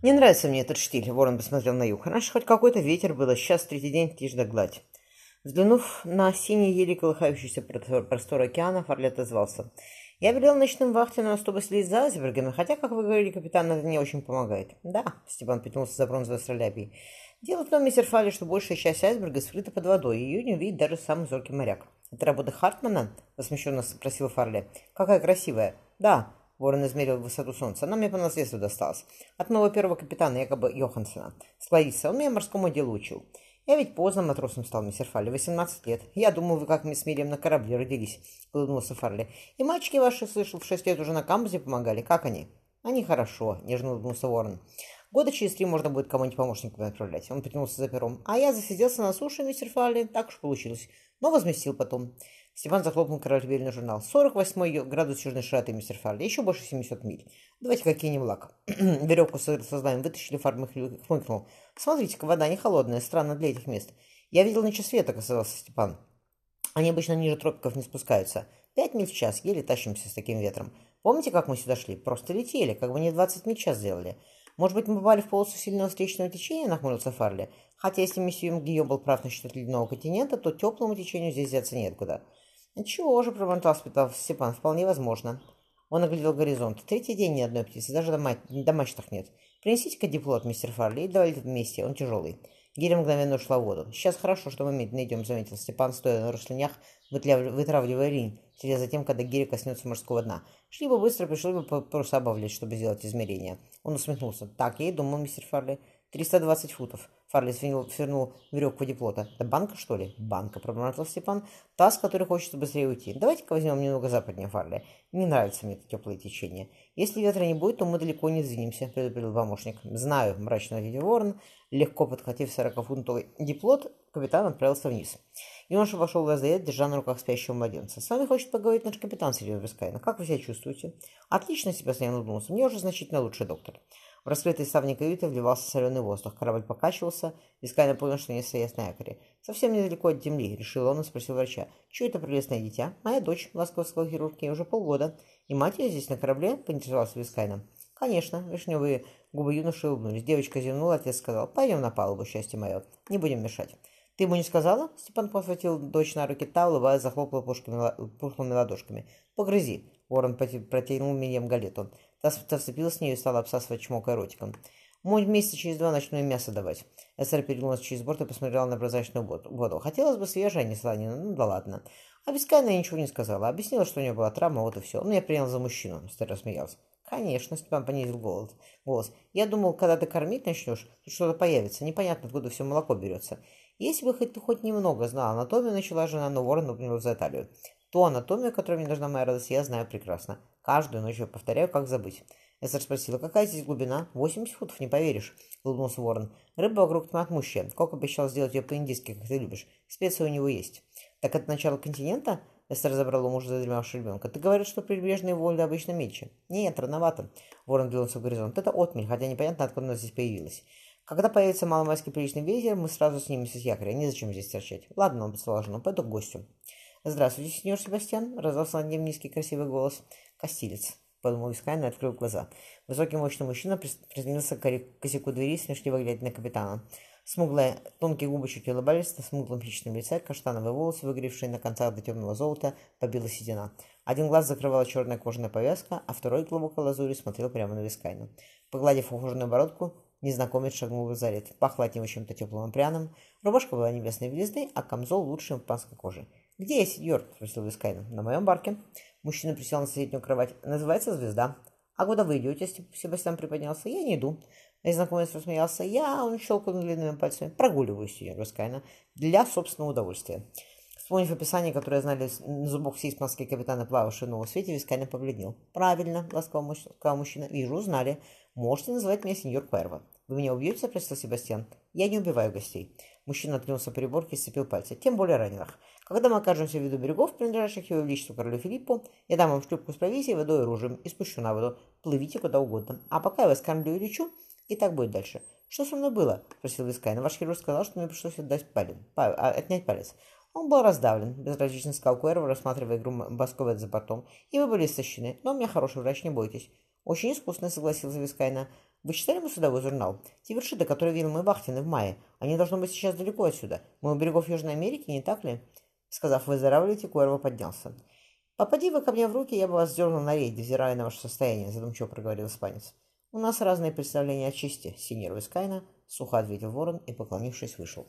Не нравится мне этот штиль, Ворон посмотрел на юг. Раньше хоть какой-то ветер было, сейчас третий день тишь да гладь. Взглянув на синий, еле колыхающийся простор океана, Фарли отозвался. Я велел ночным вахтенным, чтобы следить за айсбергами, хотя, как вы говорили, капитан, это не очень помогает. Да, Степан потянулся за бронзовой астролябией. Дело в том, мистер Фалли, что большая часть айсберга скрыта под водой, и ее не увидит даже самый зоркий моряк. «Это работа Хартмана?» – восмущенно спросил Фарли. «Какая красивая!» «Да», – Ворон измерил высоту солнца. «Она мне по наследству досталась. От моего первого капитана, якобы Йохансена. Склониться, он меня морскому делу учил». «Я ведь поздно матросом стал, мистер Фарли, 18 лет. Я думал, вы как мы с Мирием на корабле родились», — улыбнулся Фарли. «И мальчики ваши, слышал, в шесть лет уже на камбузе помогали. Как они?» «Они хорошо», — нежно улыбнулся Ворон. «Года через три можно будет кому-нибудь помощниками отправлять». Он потянулся за пером. «А я засиделся на суше, мистер Фарли. Так уж получилось. Но возместил потом». Степан захлопнул корабельный журнал. 48 градус южной широты, мистер Фарли. Еще больше 700 миль. Давайте какие-нибудь лак. Веревку со знаем вытащили, Фарли хмыкнул. Смотрите-ка, вода не холодная, странно для этих мест. Я видел ночи света, оказался Степан. Они обычно ниже тропиков не спускаются. Пять миль в час, еле тащимся с таким ветром. Помните, как мы сюда шли? Просто летели, как бы не 20 миль в час сделали. Может быть, мы попали в полосу сильного встречного течения, нахмурился Фарли. Хотя, если месье Гийом был прав насчет ледяного континента, то теплому течению здесь взяться неоткуда. «Чего же?» – пробормотал Степан. «Вполне возможно». Он оглядел горизонт. Третий день ни одной птицы, даже до, мать, до мачтах нет. Принесите-ка диплот, мистер Фарли, и давайте вместе, он тяжелый. Гиря мгновенно ушла в воду. Сейчас хорошо, что мы медленно идем, заметил Степан, стоя на руслянях, вытравливая ринь, следя за тем, когда гиря коснется морского дна. Шли бы быстро, пришлось бы паруса обавлять, чтобы сделать измерения. Он усмехнулся. Так, я и думал, мистер Фарли. 320 футов. Фарли свернул, свернул веревку диплота. «Это банка, что ли?» «Банка», — пробормотал Степан. «Таз, который хочет быстрее уйти. Давайте-ка возьмем немного западнее Фарли. Не нравится мне это теплое течение. Если ветра не будет, то мы далеко не сдвинемся», — предупредил помощник. «Знаю», — мрачно ответил Ворон. Легко подхватив сорокафунтовый диплот, капитан отправился вниз. Юноша вошел в лазарет, держа на руках спящего младенца. «С вами хочет поговорить наш капитан, Сильвер Брискайна. Как вы себя чувствуете?» «Отлично, Себастьян улыбнулся. Мне уже значительно лучше, доктор». В раскрытый ставни каюты вливался соленый воздух. Корабль покачивался, Вискайна понял, что они стоят на якоре. «Совсем недалеко от земли», — решил он и спросил врача. «Чего это прелестное дитя?» «Моя дочь», — ласково сказал хирург, — «ей уже полгода». «И мать ее здесь на корабле?» — поинтересовался Вискайна. «Конечно». Вишневые губы юноши улыбнулись. Девочка зевнула, отец сказал. «Пойдем на палубу, счастье мое. Не будем мешать». «Ты ему не сказала?» Степан подхватил дочь на руки, та, улыбаясь, захлопала пухлыми ладошками. «Погрызи!» Ворон протянул Мирьям галету. Та, та вцепилась в нее и стала обсасывать чмокая ротиком. «Мой месяца через два ночное мясо давать». Эстер перегнулась через борт и посмотрела на прозрачную воду. «Хотелось бы свежее, а не сладенькое. Ну да ладно». А Бескайна ничего не сказала. Объяснила, что у нее была травма, вот и все. Он меня принял за мужчину. Эстер рассмеялся. «Конечно», — Степан понизил голос. голос. «Я думал, когда ты кормить начнешь, тут что-то появится. Непонятно, откуда все молоко берется. Если бы хоть хоть немного знал анатомию, начала жена, но ворон например, за талию. Ту анатомию, которую мне нужна моя радость, я знаю прекрасно. Каждую ночь я повторяю, как забыть. Эстер спросила, какая здесь глубина? 80 футов, не поверишь, улыбнулся ворон. Рыба вокруг тьматмущая. Кок обещал сделать ее по-индийски, как ты любишь. Специи у него есть. Так это начало континента? Эстер забрала мужа задремавшего ребенка. Ты говоришь, что прибрежные воды обычно меньше. Нет, рановато. Ворон двинулся в горизонт. Это отмель, хотя непонятно, откуда она здесь появилась. Когда появится маломайский приличный ветер, мы сразу снимемся с якоря. Незачем здесь торчать. Ладно, он жену. Пойду к гостю. «Здравствуйте, сеньор Себастьян!» — раздался над ним низкий красивый голос. «Костилец!» — подумал Искайн и открыл глаза. Высокий мощный мужчина прислонился к косяку двери, смешливо глядя на капитана. Смуглые, тонкие губы чуть улыбались на смуглом хищном лице, каштановые волосы, выгоревшие на концах до темного золота, побила седина. Один глаз закрывала черная кожаная повязка, а второй глубоко лазури смотрел прямо на Вискайна. Погладив ухоженную бородку, незнакомец шагнул в лазарет. Пахло от него чем-то теплым и пряным. Рубашка была небесной белизны, а камзол лучшей испанской кожи. «Где я, сеньор?» – спросил Вискайна. «На моем барке». Мужчина присел на соседнюю кровать. «Называется «Звезда». «А куда вы идете?» – Себастьян приподнялся. «Я не иду». Незнакомец рассмеялся. «Я...» – он щелкнул длинными пальцами. «Прогуливаюсь, сеньор Вискайна. Для собственного удовольствия». Вспомнив описание, которое знали назубок все испанские капитаны, плававшие в новом свете, Вискайна побледнел. «Правильно», – ласково сказал мужчина. «Вижу, узнали. Можете называть меня сеньор Куэрво». «Вы меня убьете?» – спросил Себастьян. «Я не убиваю гостей». Мужчина откинулся к переборке и сцепил пальцы. «Тем более раненых. Когда мы окажемся в виду берегов, принадлежащих его величеству королю Филиппу, я дам вам шлюпку с провизией, водой и оружием и спущу на воду. Плывите куда угодно. А пока я вас кормлю и лечу, и так будет дальше. Что со мной было? спросил Вискайн. Ваш хирург сказал, что мне пришлось отдать палец, па, а, отнять палец. Он был раздавлен, безразлично сказал Куэрво, рассматривая игру бликов света за бортом. И вы были истощены. Но у меня хороший врач, не бойтесь. Очень искусно, согласился Вискайна. Вы читали мой судовой журнал? Те вершины, которые видел мой вахтенный в мае, они должны быть сейчас далеко отсюда. Мы у берегов Южной Америки, не так ли? Сказав «выздоравливайте», Куэрво поднялся. «Попади вы ко мне в руки, я бы вас вздернул на рее, невзирая на ваше состояние», — задумчиво проговорил испанец. «У нас разные представления о чести», — синьор Вискайна сухо ответил ворон и, поклонившись, вышел.